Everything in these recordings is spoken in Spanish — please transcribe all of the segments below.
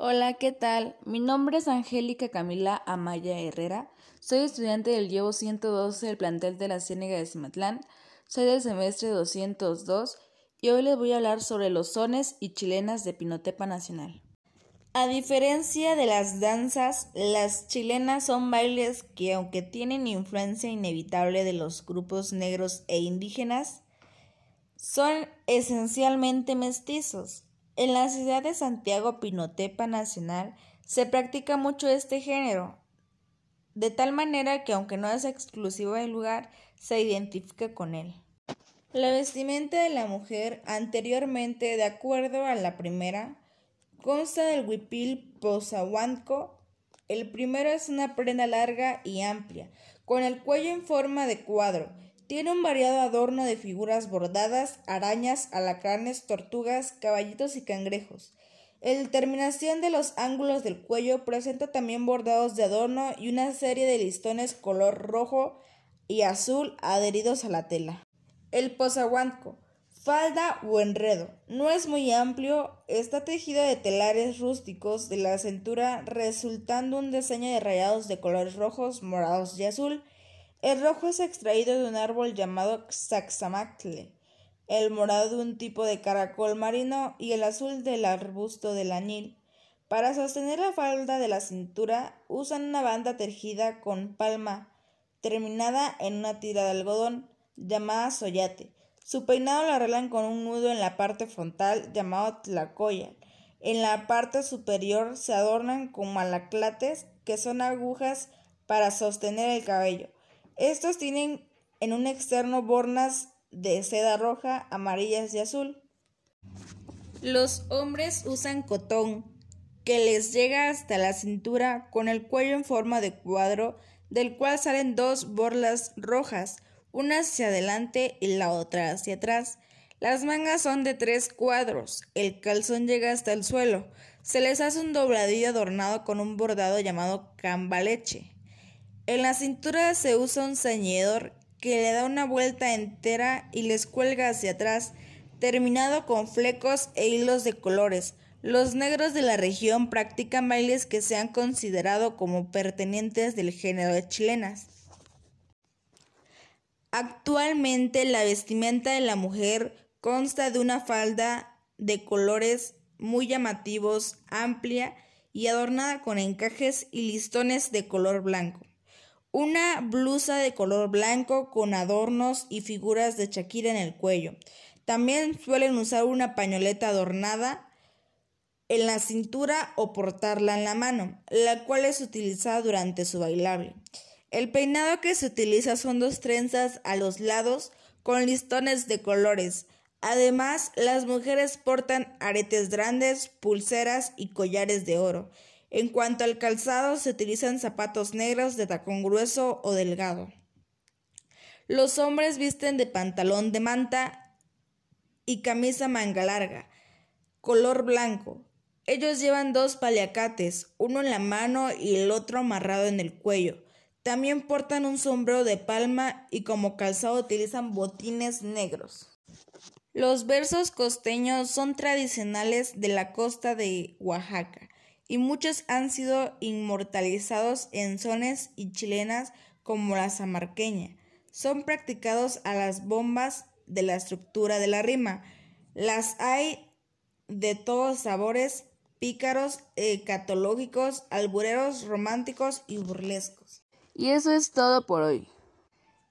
Hola, ¿qué tal? Mi nombre es Angélica Camila Amaya Herrera. Soy estudiante del Llevo 112 del plantel de la Ciénega de Cimatlán. Soy del semestre 202 y hoy les voy a hablar sobre los sones y chilenas de Pinotepa Nacional. A diferencia de las danzas, las chilenas son bailes que, aunque tienen influencia inevitable de los grupos negros e indígenas, son esencialmente mestizos. En la ciudad de Santiago Pinotepa Nacional se practica mucho este género, de tal manera que aunque no es exclusivo del lugar, se identifica con él. La vestimenta de la mujer anteriormente, de acuerdo a la primera, consta del huipil posahuanco. El primero es una prenda larga y amplia, con el cuello en forma de cuadro, tiene un variado adorno de figuras bordadas, arañas, alacranes, tortugas, caballitos y cangrejos. El terminación de los ángulos del cuello presenta también bordados de adorno y una serie de listones color rojo y azul adheridos a la tela. El posahuanco, falda o enredo, no es muy amplio, está tejido de telares rústicos de la cintura resultando un diseño de rayados de colores rojos, morados y azul, el rojo es extraído de un árbol llamado Xaxamacle, el morado de un tipo de caracol marino y el azul del arbusto del añil. Para sostener la falda de la cintura usan una banda tejida con palma, terminada en una tira de algodón, llamada soyate. Su peinado lo arreglan con un nudo en la parte frontal llamado tlacoya. En la parte superior se adornan con malaclates, que son agujas para sostener el cabello. Estos tienen en un externo bornas de seda roja, amarillas y azul. Los hombres usan cotón, que les llega hasta la cintura con el cuello en forma de cuadro, del cual salen dos borlas rojas, una hacia adelante y la otra hacia atrás. Las mangas son de tres cuadros, el calzón llega hasta el suelo, se les hace un dobladillo adornado con un bordado llamado cambaleche. En la cintura se usa un ceñidor que le da una vuelta entera y les cuelga hacia atrás, terminado con flecos e hilos de colores. Los negros de la región practican bailes que se han considerado como pertenecientes del género de chilenas. Actualmente la vestimenta de la mujer consta de una falda de colores muy llamativos, amplia y adornada con encajes y listones de color blanco. Una blusa de color blanco con adornos y figuras de Shakira en el cuello. También suelen usar una pañoleta adornada en la cintura o portarla en la mano, la cual es utilizada durante su bailable. El peinado que se utiliza son dos trenzas a los lados con listones de colores. Además, las mujeres portan aretes grandes, pulseras y collares de oro. En cuanto al calzado, se utilizan zapatos negros de tacón grueso o delgado. Los hombres visten de pantalón de manta y camisa manga larga, color blanco. Ellos llevan dos paliacates, uno en la mano y el otro amarrado en el cuello. También portan un sombrero de palma y como calzado utilizan botines negros. Los versos costeños son tradicionales de la costa de Oaxaca y muchos han sido inmortalizados en sones y chilenas como la zamarqueña. Son practicados a las bombas de la estructura de la rima. Las hay de todos sabores, pícaros, catológicos, albureros, románticos y burlescos. Y eso es todo por hoy.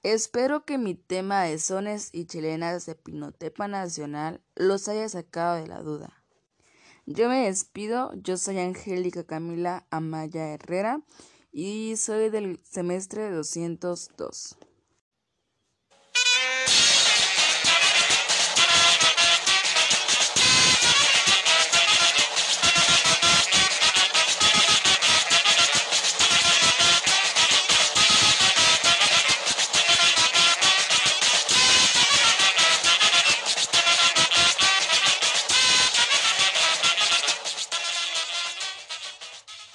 Espero que mi tema de sones y chilenas de Pinotepa Nacional los haya sacado de la duda. Yo me despido, yo soy Angélica Camila Amaya Herrera y soy del semestre 202.